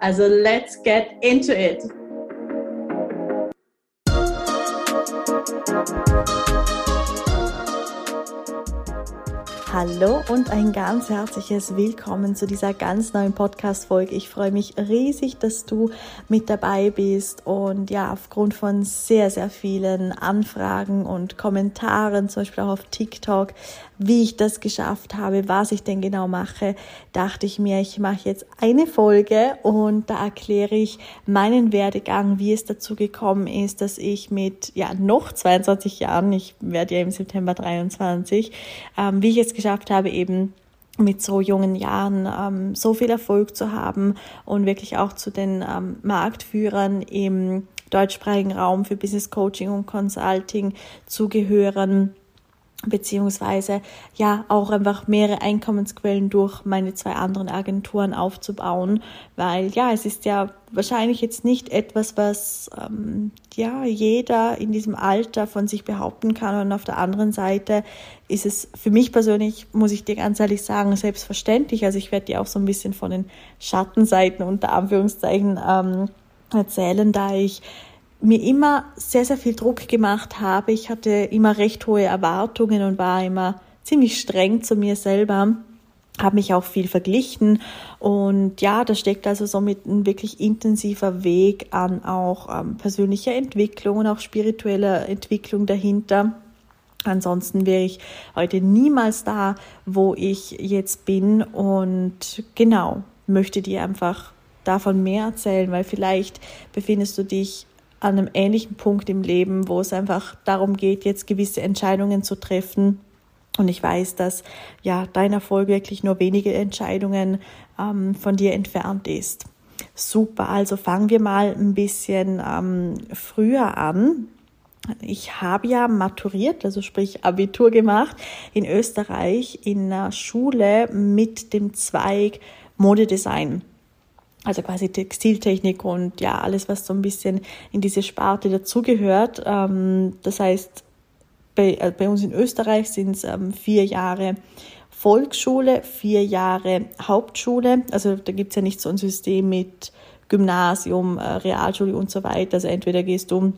Also let's get into it! Hallo und ein ganz herzliches Willkommen zu dieser ganz neuen Podcast-Folge. Ich freue mich riesig, dass du mit dabei bist und ja, aufgrund von sehr, sehr vielen Anfragen und Kommentaren, zum Beispiel auch auf TikTok, wie ich das geschafft habe, was ich denn genau mache, dachte ich mir, ich mache jetzt eine Folge und da erkläre ich meinen Werdegang, wie es dazu gekommen ist, dass ich mit ja noch 22 Jahren, ich werde ja im September 23, ähm, wie ich es geschafft habe, eben mit so jungen Jahren ähm, so viel Erfolg zu haben und wirklich auch zu den ähm, Marktführern im deutschsprachigen Raum für Business Coaching und Consulting zu gehören beziehungsweise ja auch einfach mehrere Einkommensquellen durch meine zwei anderen Agenturen aufzubauen, weil ja, es ist ja wahrscheinlich jetzt nicht etwas, was ähm, ja jeder in diesem Alter von sich behaupten kann und auf der anderen Seite ist es für mich persönlich, muss ich dir ganz ehrlich sagen, selbstverständlich. Also ich werde dir auch so ein bisschen von den Schattenseiten unter Anführungszeichen ähm, erzählen, da ich mir immer sehr, sehr viel Druck gemacht habe. Ich hatte immer recht hohe Erwartungen und war immer ziemlich streng zu mir selber habe mich auch viel verglichen und ja, da steckt also somit ein wirklich intensiver Weg an auch ähm, persönlicher Entwicklung und auch spiritueller Entwicklung dahinter. Ansonsten wäre ich heute niemals da, wo ich jetzt bin und genau, möchte dir einfach davon mehr erzählen, weil vielleicht befindest du dich an einem ähnlichen Punkt im Leben, wo es einfach darum geht, jetzt gewisse Entscheidungen zu treffen. Und ich weiß, dass ja dein Erfolg wirklich nur wenige Entscheidungen ähm, von dir entfernt ist. Super, also fangen wir mal ein bisschen ähm, früher an. Ich habe ja maturiert, also sprich Abitur gemacht in Österreich in einer Schule mit dem Zweig Modedesign also quasi Textiltechnik und ja, alles, was so ein bisschen in diese Sparte dazugehört. Ähm, das heißt, bei, äh, bei uns in Österreich sind es ähm, vier Jahre Volksschule, vier Jahre Hauptschule. Also da gibt es ja nicht so ein System mit Gymnasium, äh, Realschule und so weiter. Also entweder gehst du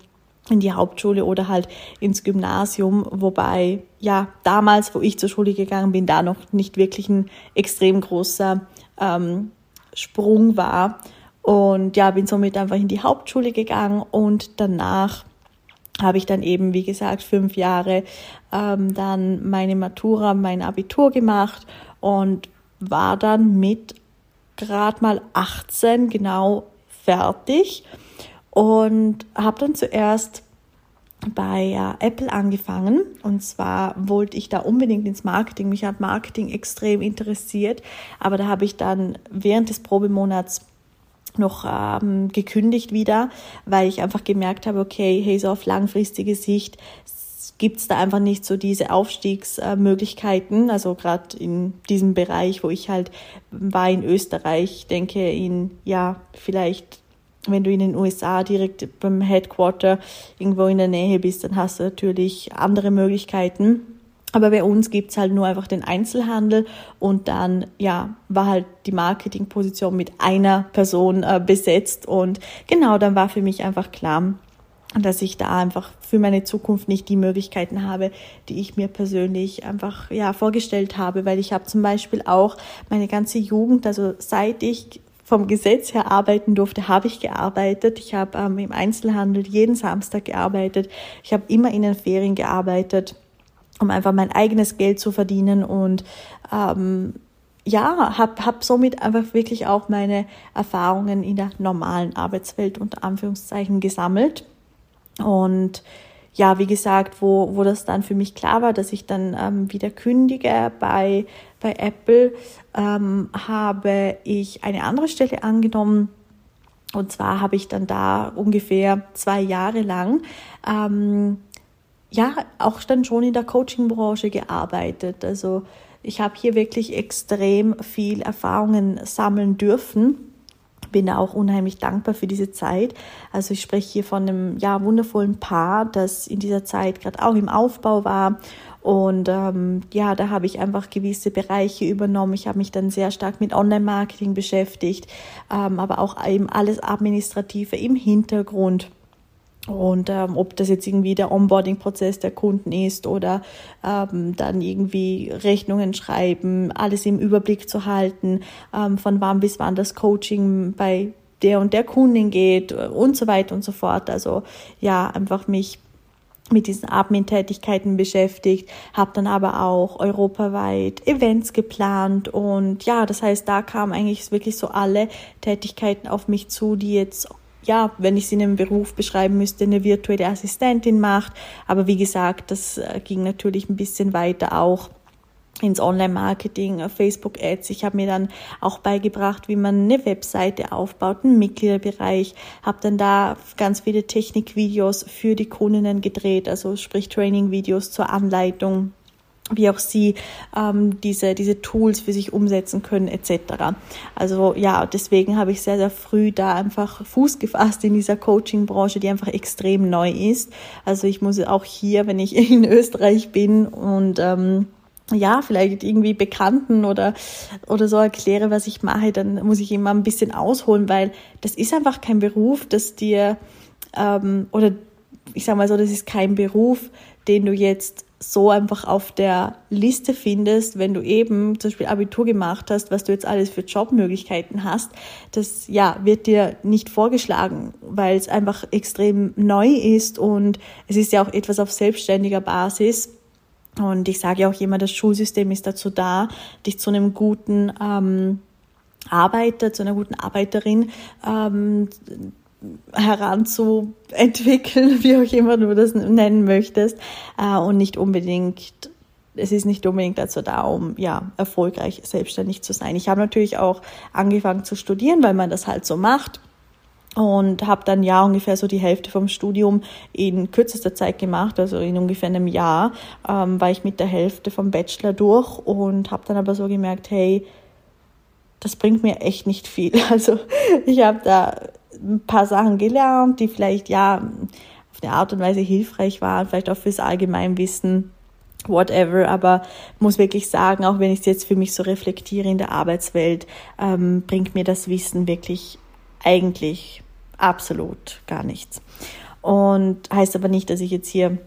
in die Hauptschule oder halt ins Gymnasium, wobei ja damals, wo ich zur Schule gegangen bin, da noch nicht wirklich ein extrem großer ähm, Sprung war. Und ja, bin somit einfach in die Hauptschule gegangen und danach habe ich dann eben, wie gesagt, fünf Jahre ähm, dann meine Matura, mein Abitur gemacht und war dann mit gerade mal 18 genau fertig und habe dann zuerst bei äh, Apple angefangen und zwar wollte ich da unbedingt ins Marketing. Mich hat Marketing extrem interessiert, aber da habe ich dann während des Probemonats noch ähm, gekündigt wieder, weil ich einfach gemerkt habe, okay, hey, so auf langfristige Sicht gibt's da einfach nicht so diese Aufstiegsmöglichkeiten. Also gerade in diesem Bereich, wo ich halt war in Österreich, denke in ja vielleicht wenn du in den USA direkt beim Headquarter irgendwo in der Nähe bist, dann hast du natürlich andere Möglichkeiten. Aber bei uns gibt's halt nur einfach den Einzelhandel und dann, ja, war halt die Marketingposition mit einer Person äh, besetzt und genau, dann war für mich einfach klar, dass ich da einfach für meine Zukunft nicht die Möglichkeiten habe, die ich mir persönlich einfach ja vorgestellt habe, weil ich habe zum Beispiel auch meine ganze Jugend, also seit ich vom Gesetz her arbeiten durfte, habe ich gearbeitet. Ich habe ähm, im Einzelhandel jeden Samstag gearbeitet. Ich habe immer in den Ferien gearbeitet, um einfach mein eigenes Geld zu verdienen und ähm, ja, habe hab somit einfach wirklich auch meine Erfahrungen in der normalen Arbeitswelt unter Anführungszeichen gesammelt und ja, wie gesagt, wo, wo das dann für mich klar war, dass ich dann ähm, wieder kündige bei, bei Apple, ähm, habe ich eine andere Stelle angenommen Und zwar habe ich dann da ungefähr zwei Jahre lang ähm, ja auch dann schon in der Coaching-Branche gearbeitet. Also ich habe hier wirklich extrem viel Erfahrungen sammeln dürfen bin auch unheimlich dankbar für diese Zeit. Also ich spreche hier von einem ja wundervollen Paar, das in dieser Zeit gerade auch im Aufbau war und ähm, ja, da habe ich einfach gewisse Bereiche übernommen. Ich habe mich dann sehr stark mit Online-Marketing beschäftigt, ähm, aber auch eben alles Administrative im Hintergrund. Und ähm, ob das jetzt irgendwie der Onboarding-Prozess der Kunden ist oder ähm, dann irgendwie Rechnungen schreiben, alles im Überblick zu halten, ähm, von wann bis wann das Coaching bei der und der Kundin geht und so weiter und so fort. Also ja, einfach mich mit diesen Admin-Tätigkeiten beschäftigt, habe dann aber auch europaweit Events geplant und ja, das heißt, da kamen eigentlich wirklich so alle Tätigkeiten auf mich zu, die jetzt ja, wenn ich sie in einem Beruf beschreiben müsste, eine virtuelle Assistentin macht. Aber wie gesagt, das äh, ging natürlich ein bisschen weiter auch ins Online-Marketing, Facebook-Ads. Ich habe mir dann auch beigebracht, wie man eine Webseite aufbaut, einen Mitgliederbereich, habe dann da ganz viele Technikvideos für die Kundinnen gedreht, also sprich Training-Videos zur Anleitung wie auch sie ähm, diese, diese Tools für sich umsetzen können etc. Also ja, deswegen habe ich sehr, sehr früh da einfach Fuß gefasst in dieser Coaching-Branche, die einfach extrem neu ist. Also ich muss auch hier, wenn ich in Österreich bin und ähm, ja, vielleicht irgendwie Bekannten oder, oder so erkläre, was ich mache, dann muss ich immer ein bisschen ausholen, weil das ist einfach kein Beruf, das dir, ähm, oder ich sage mal so, das ist kein Beruf, den du jetzt so einfach auf der Liste findest, wenn du eben zum Beispiel Abitur gemacht hast, was du jetzt alles für Jobmöglichkeiten hast, das ja wird dir nicht vorgeschlagen, weil es einfach extrem neu ist und es ist ja auch etwas auf selbstständiger Basis. Und ich sage ja auch immer, das Schulsystem ist dazu da, dich zu einem guten ähm, Arbeiter, zu einer guten Arbeiterin ähm, heranzuentwickeln, wie auch immer du das nennen möchtest, äh, und nicht unbedingt es ist nicht unbedingt dazu da, um ja erfolgreich selbstständig zu sein. Ich habe natürlich auch angefangen zu studieren, weil man das halt so macht und habe dann ja ungefähr so die Hälfte vom Studium in kürzester Zeit gemacht, also in ungefähr einem Jahr ähm, war ich mit der Hälfte vom Bachelor durch und habe dann aber so gemerkt, hey, das bringt mir echt nicht viel. Also ich habe da ein paar Sachen gelernt, die vielleicht ja auf eine Art und Weise hilfreich waren, vielleicht auch fürs Allgemeinwissen, whatever. Aber muss wirklich sagen, auch wenn ich es jetzt für mich so reflektiere in der Arbeitswelt, ähm, bringt mir das Wissen wirklich eigentlich absolut gar nichts. Und heißt aber nicht, dass ich jetzt hier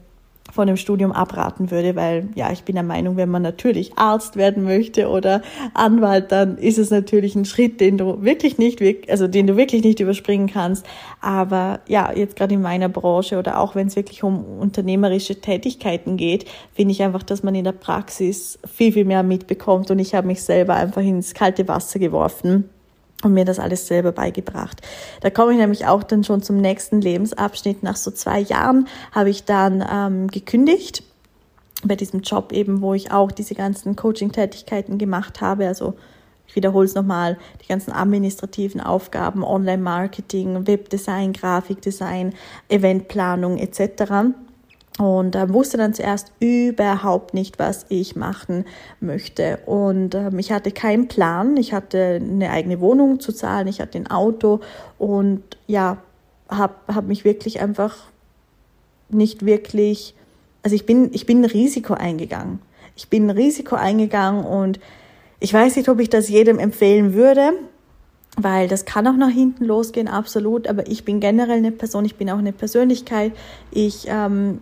von dem Studium abraten würde, weil ja, ich bin der Meinung, wenn man natürlich Arzt werden möchte oder Anwalt, dann ist es natürlich ein Schritt, den du wirklich nicht, also den du wirklich nicht überspringen kannst. Aber ja, jetzt gerade in meiner Branche oder auch wenn es wirklich um unternehmerische Tätigkeiten geht, finde ich einfach, dass man in der Praxis viel, viel mehr mitbekommt und ich habe mich selber einfach ins kalte Wasser geworfen und mir das alles selber beigebracht. Da komme ich nämlich auch dann schon zum nächsten Lebensabschnitt. Nach so zwei Jahren habe ich dann ähm, gekündigt bei diesem Job eben, wo ich auch diese ganzen Coaching-Tätigkeiten gemacht habe. Also ich wiederhole es nochmal, die ganzen administrativen Aufgaben, Online-Marketing, Webdesign, Grafikdesign, Eventplanung etc und äh, wusste dann zuerst überhaupt nicht, was ich machen möchte. Und äh, ich hatte keinen Plan. Ich hatte eine eigene Wohnung zu zahlen, ich hatte ein Auto und ja, habe hab mich wirklich einfach nicht wirklich, also ich bin, ich bin ein Risiko eingegangen. Ich bin ein Risiko eingegangen und ich weiß nicht, ob ich das jedem empfehlen würde, weil das kann auch nach hinten losgehen, absolut. Aber ich bin generell eine Person, ich bin auch eine Persönlichkeit. Ich ähm,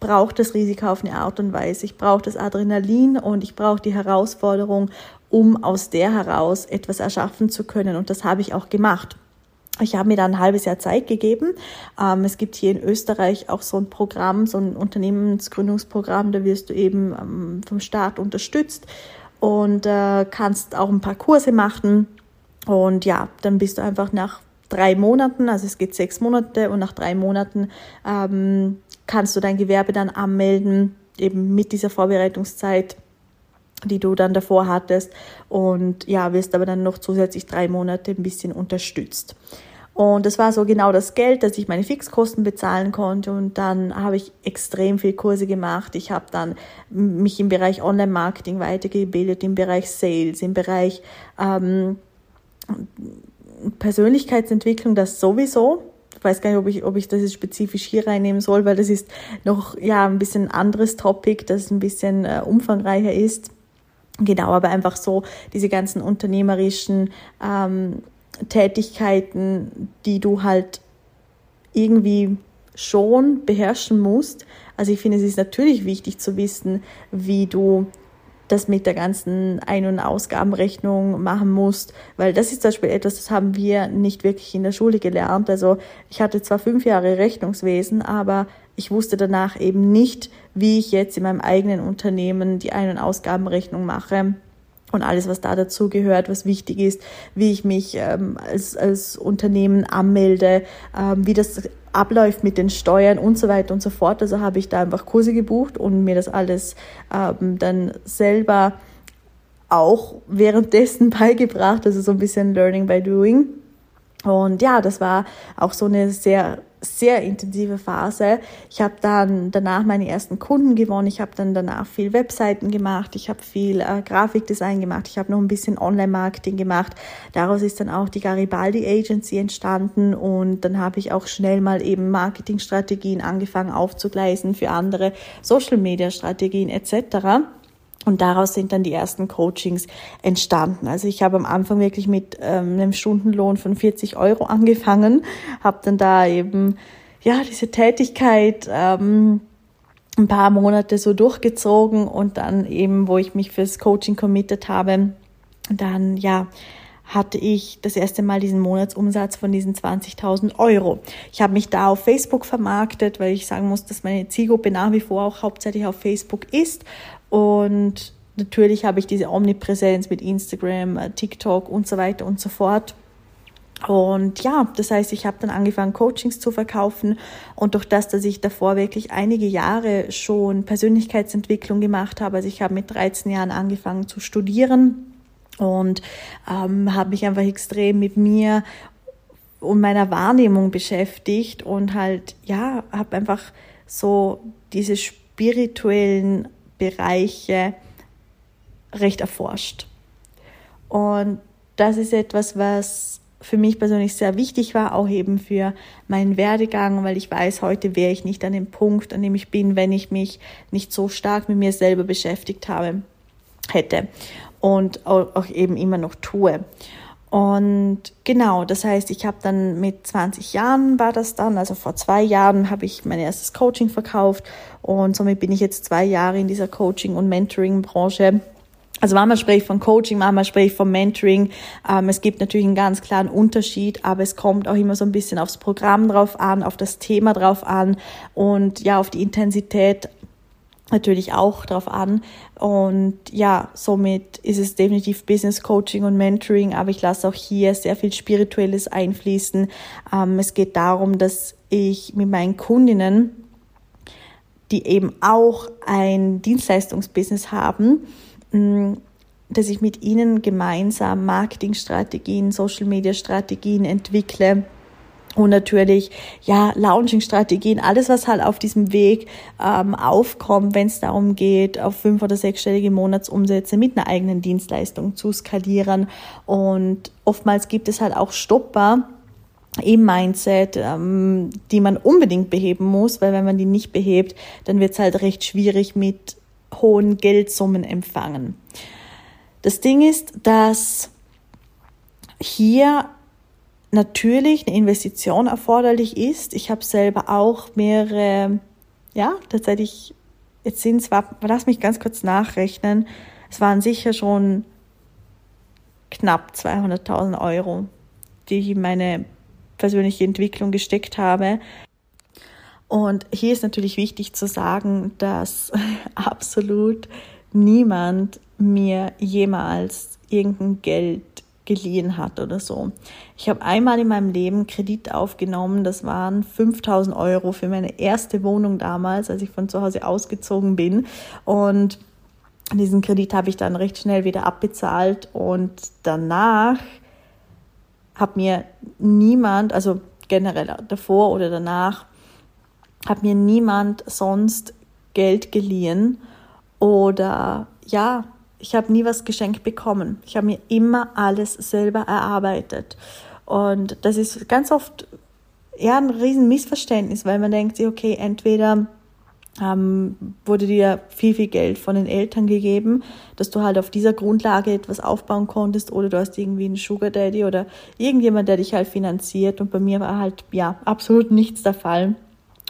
brauche das Risiko auf eine Art und Weise. Ich brauche das Adrenalin und ich brauche die Herausforderung, um aus der heraus etwas erschaffen zu können. Und das habe ich auch gemacht. Ich habe mir da ein halbes Jahr Zeit gegeben. Ähm, es gibt hier in Österreich auch so ein Programm, so ein Unternehmensgründungsprogramm, da wirst du eben ähm, vom Staat unterstützt und äh, kannst auch ein paar Kurse machen. Und ja, dann bist du einfach nach drei Monaten, also es geht sechs Monate und nach drei Monaten ähm, kannst du dein Gewerbe dann anmelden, eben mit dieser Vorbereitungszeit. die du dann davor hattest und ja, wirst aber dann noch zusätzlich drei Monate ein bisschen unterstützt. Und das war so genau das Geld, dass ich meine Fixkosten bezahlen konnte. Und dann habe ich extrem viel Kurse gemacht. Ich habe dann mich im Bereich Online-Marketing weitergebildet, im Bereich Sales, im Bereich ähm, Persönlichkeitsentwicklung, das sowieso. Ich weiß gar nicht, ob ich, ob ich das jetzt spezifisch hier reinnehmen soll, weil das ist noch ja ein bisschen anderes Topic, das ein bisschen äh, umfangreicher ist. Genau, aber einfach so diese ganzen unternehmerischen ähm, Tätigkeiten, die du halt irgendwie schon beherrschen musst. Also ich finde, es ist natürlich wichtig zu wissen, wie du das mit der ganzen Ein- und Ausgabenrechnung machen musst, weil das ist zum Beispiel etwas, das haben wir nicht wirklich in der Schule gelernt. Also ich hatte zwar fünf Jahre Rechnungswesen, aber ich wusste danach eben nicht, wie ich jetzt in meinem eigenen Unternehmen die Ein- und Ausgabenrechnung mache und alles, was da dazu gehört, was wichtig ist, wie ich mich ähm, als, als Unternehmen anmelde, ähm, wie das abläuft mit den Steuern und so weiter und so fort. Also habe ich da einfach Kurse gebucht und mir das alles ähm, dann selber auch währenddessen beigebracht, also so ein bisschen Learning by Doing. Und ja, das war auch so eine sehr sehr intensive Phase. Ich habe dann danach meine ersten Kunden gewonnen. Ich habe dann danach viel Webseiten gemacht. Ich habe viel äh, Grafikdesign gemacht. Ich habe noch ein bisschen Online-Marketing gemacht. Daraus ist dann auch die Garibaldi Agency entstanden und dann habe ich auch schnell mal eben Marketingstrategien angefangen aufzugleisen für andere Social-Media-Strategien etc. Und daraus sind dann die ersten Coachings entstanden. Also ich habe am Anfang wirklich mit ähm, einem Stundenlohn von 40 Euro angefangen, habe dann da eben ja diese Tätigkeit ähm, ein paar Monate so durchgezogen und dann eben, wo ich mich fürs Coaching committed habe, dann ja hatte ich das erste Mal diesen Monatsumsatz von diesen 20.000 Euro. Ich habe mich da auf Facebook vermarktet, weil ich sagen muss, dass meine Zielgruppe nach wie vor auch hauptsächlich auf Facebook ist und natürlich habe ich diese Omnipräsenz mit Instagram, äh, TikTok und so weiter und so fort. Und ja, das heißt, ich habe dann angefangen, Coachings zu verkaufen. Und durch das, dass ich davor wirklich einige Jahre schon Persönlichkeitsentwicklung gemacht habe, also ich habe mit 13 Jahren angefangen zu studieren und ähm, habe mich einfach extrem mit mir und meiner Wahrnehmung beschäftigt und halt, ja, habe einfach so diese spirituellen Bereiche recht erforscht. Und das ist etwas, was für mich persönlich sehr wichtig war, auch eben für meinen Werdegang, weil ich weiß, heute wäre ich nicht an dem Punkt, an dem ich bin, wenn ich mich nicht so stark mit mir selber beschäftigt habe, hätte und auch eben immer noch tue. Und genau, das heißt, ich habe dann mit 20 Jahren war das dann, also vor zwei Jahren habe ich mein erstes Coaching verkauft und somit bin ich jetzt zwei Jahre in dieser Coaching- und Mentoring-Branche. Also manchmal spreche ich von Coaching, manchmal spreche ich von Mentoring. Ähm, es gibt natürlich einen ganz klaren Unterschied, aber es kommt auch immer so ein bisschen aufs Programm drauf an, auf das Thema drauf an und ja, auf die Intensität natürlich auch drauf an. Und ja, somit ist es definitiv Business Coaching und Mentoring, aber ich lasse auch hier sehr viel Spirituelles einfließen. Ähm, es geht darum, dass ich mit meinen Kundinnen, die eben auch ein Dienstleistungsbusiness haben, mm, dass ich mit ihnen gemeinsam Marketingstrategien, Social Media Strategien entwickle, und natürlich, ja, Launching-Strategien, alles, was halt auf diesem Weg ähm, aufkommt, wenn es darum geht, auf fünf- oder sechsstellige Monatsumsätze mit einer eigenen Dienstleistung zu skalieren. Und oftmals gibt es halt auch Stopper, im Mindset, ähm, die man unbedingt beheben muss, weil wenn man die nicht behebt, dann wird es halt recht schwierig mit hohen Geldsummen empfangen. Das Ding ist, dass hier natürlich eine Investition erforderlich ist. Ich habe selber auch mehrere, ja, tatsächlich, jetzt sind es, lass mich ganz kurz nachrechnen, es waren sicher schon knapp 200.000 Euro, die ich in meine persönliche Entwicklung gesteckt habe. Und hier ist natürlich wichtig zu sagen, dass absolut niemand mir jemals irgendein Geld geliehen hat oder so. Ich habe einmal in meinem Leben Kredit aufgenommen, das waren 5000 Euro für meine erste Wohnung damals, als ich von zu Hause ausgezogen bin. Und Diesen Kredit habe ich dann recht schnell wieder abbezahlt und danach hat mir niemand, also generell davor oder danach, hat mir niemand sonst Geld geliehen oder ja, ich habe nie was geschenkt bekommen. Ich habe mir immer alles selber erarbeitet. Und das ist ganz oft ja ein riesen Missverständnis, weil man denkt okay, entweder ähm, wurde dir viel, viel Geld von den Eltern gegeben, dass du halt auf dieser Grundlage etwas aufbauen konntest oder du hast irgendwie einen Sugar Daddy oder irgendjemand, der dich halt finanziert und bei mir war halt, ja, absolut nichts der Fall.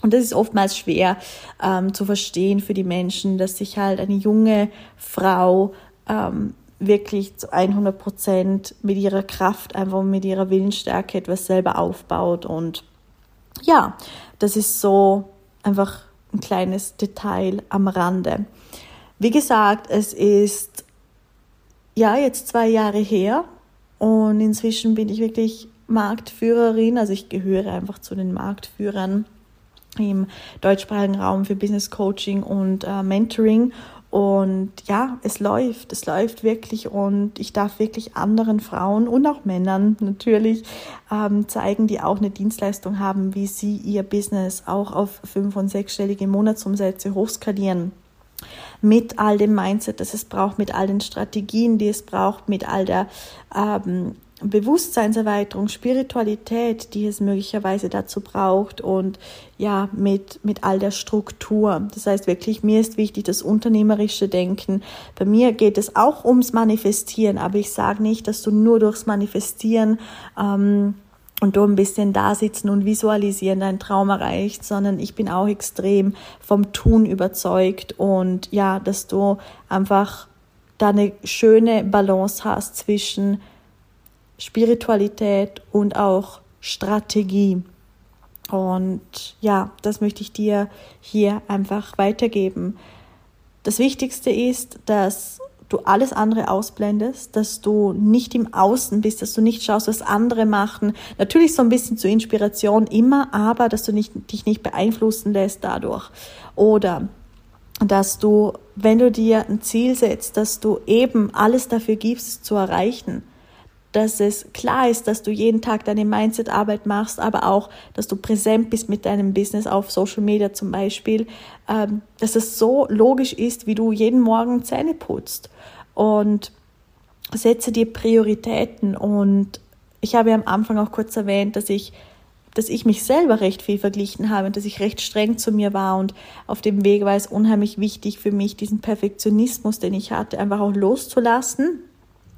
Und das ist oftmals schwer ähm, zu verstehen für die Menschen, dass sich halt eine junge Frau ähm, wirklich zu 100 Prozent mit ihrer Kraft, einfach mit ihrer Willensstärke etwas selber aufbaut. Und ja, das ist so einfach ein kleines Detail am Rande. Wie gesagt, es ist ja jetzt zwei Jahre her und inzwischen bin ich wirklich Marktführerin, also ich gehöre einfach zu den Marktführern im deutschsprachigen Raum für Business Coaching und äh, Mentoring. Und ja, es läuft, es läuft wirklich. Und ich darf wirklich anderen Frauen und auch Männern natürlich ähm, zeigen, die auch eine Dienstleistung haben, wie sie ihr Business auch auf fünf- und sechsstellige Monatsumsätze hochskalieren. Mit all dem Mindset, das es braucht, mit all den Strategien, die es braucht, mit all der ähm, Bewusstseinserweiterung, Spiritualität, die es möglicherweise dazu braucht und ja, mit, mit all der Struktur. Das heißt wirklich, mir ist wichtig das unternehmerische Denken. Bei mir geht es auch ums Manifestieren, aber ich sage nicht, dass du nur durchs Manifestieren ähm, und du ein bisschen da sitzen und visualisieren deinen Traum erreicht, sondern ich bin auch extrem vom Tun überzeugt und ja, dass du einfach da eine schöne Balance hast zwischen Spiritualität und auch Strategie. Und ja, das möchte ich dir hier einfach weitergeben. Das Wichtigste ist, dass du alles andere ausblendest, dass du nicht im Außen bist, dass du nicht schaust, was andere machen. Natürlich so ein bisschen zur Inspiration immer, aber dass du nicht, dich nicht beeinflussen lässt dadurch. Oder dass du, wenn du dir ein Ziel setzt, dass du eben alles dafür gibst, zu erreichen dass es klar ist, dass du jeden Tag deine Mindset-Arbeit machst, aber auch, dass du präsent bist mit deinem Business auf Social Media zum Beispiel, ähm, dass es so logisch ist, wie du jeden Morgen Zähne putzt. Und setze dir Prioritäten. Und ich habe ja am Anfang auch kurz erwähnt, dass ich dass ich mich selber recht viel verglichen habe und dass ich recht streng zu mir war. Und auf dem Weg war es unheimlich wichtig für mich, diesen Perfektionismus, den ich hatte, einfach auch loszulassen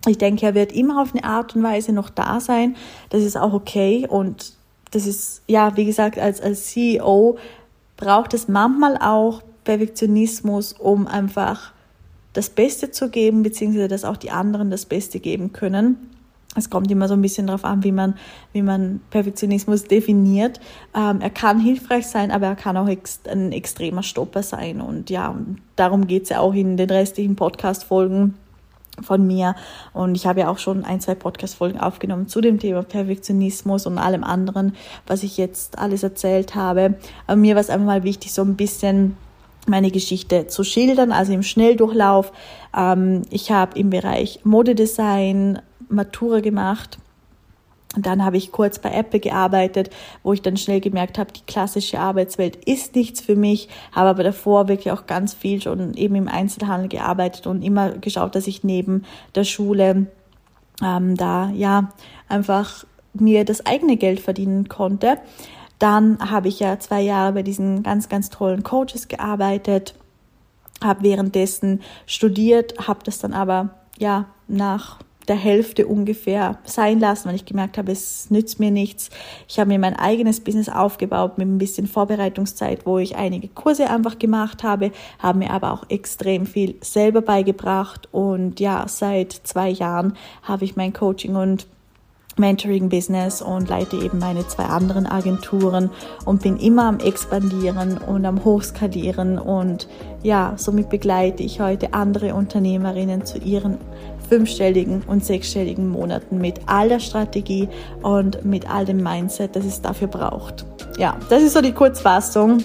ich denke, er wird immer auf eine Art und Weise noch da sein. Das ist auch okay. Und das ist, ja, wie gesagt, als, als CEO braucht es manchmal auch Perfektionismus, um einfach das Beste zu geben, beziehungsweise dass auch die anderen das Beste geben können. Es kommt immer so ein bisschen darauf an, wie man, wie man Perfektionismus definiert. Ähm, er kann hilfreich sein, aber er kann auch ex ein extremer Stopper sein. Und ja, darum geht es ja auch in den restlichen Podcast-Folgen von mir. Und ich habe ja auch schon ein, zwei Podcast-Folgen aufgenommen zu dem Thema Perfektionismus und allem anderen, was ich jetzt alles erzählt habe. Aber mir war es einfach mal wichtig, so ein bisschen meine Geschichte zu schildern, also im Schnelldurchlauf. Ähm, ich habe im Bereich Modedesign Matura gemacht und dann habe ich kurz bei Apple gearbeitet, wo ich dann schnell gemerkt habe, die klassische Arbeitswelt ist nichts für mich, habe aber davor wirklich auch ganz viel schon eben im Einzelhandel gearbeitet und immer geschaut, dass ich neben der Schule ähm, da ja einfach mir das eigene Geld verdienen konnte. Dann habe ich ja zwei Jahre bei diesen ganz, ganz tollen Coaches gearbeitet, habe währenddessen studiert, habe das dann aber ja nach der Hälfte ungefähr sein lassen, weil ich gemerkt habe, es nützt mir nichts. Ich habe mir mein eigenes Business aufgebaut mit ein bisschen Vorbereitungszeit, wo ich einige Kurse einfach gemacht habe, habe mir aber auch extrem viel selber beigebracht und ja, seit zwei Jahren habe ich mein Coaching und Mentoring-Business und leite eben meine zwei anderen Agenturen und bin immer am Expandieren und am Hochskalieren und ja, somit begleite ich heute andere Unternehmerinnen zu ihren fünfstelligen und sechsstelligen Monaten mit all der Strategie und mit all dem Mindset, das es dafür braucht. Ja, das ist so die Kurzfassung.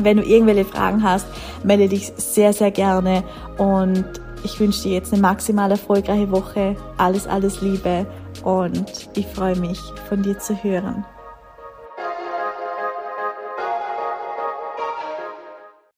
Wenn du irgendwelche Fragen hast, melde dich sehr, sehr gerne und ich wünsche dir jetzt eine maximal erfolgreiche Woche. Alles, alles Liebe und ich freue mich, von dir zu hören.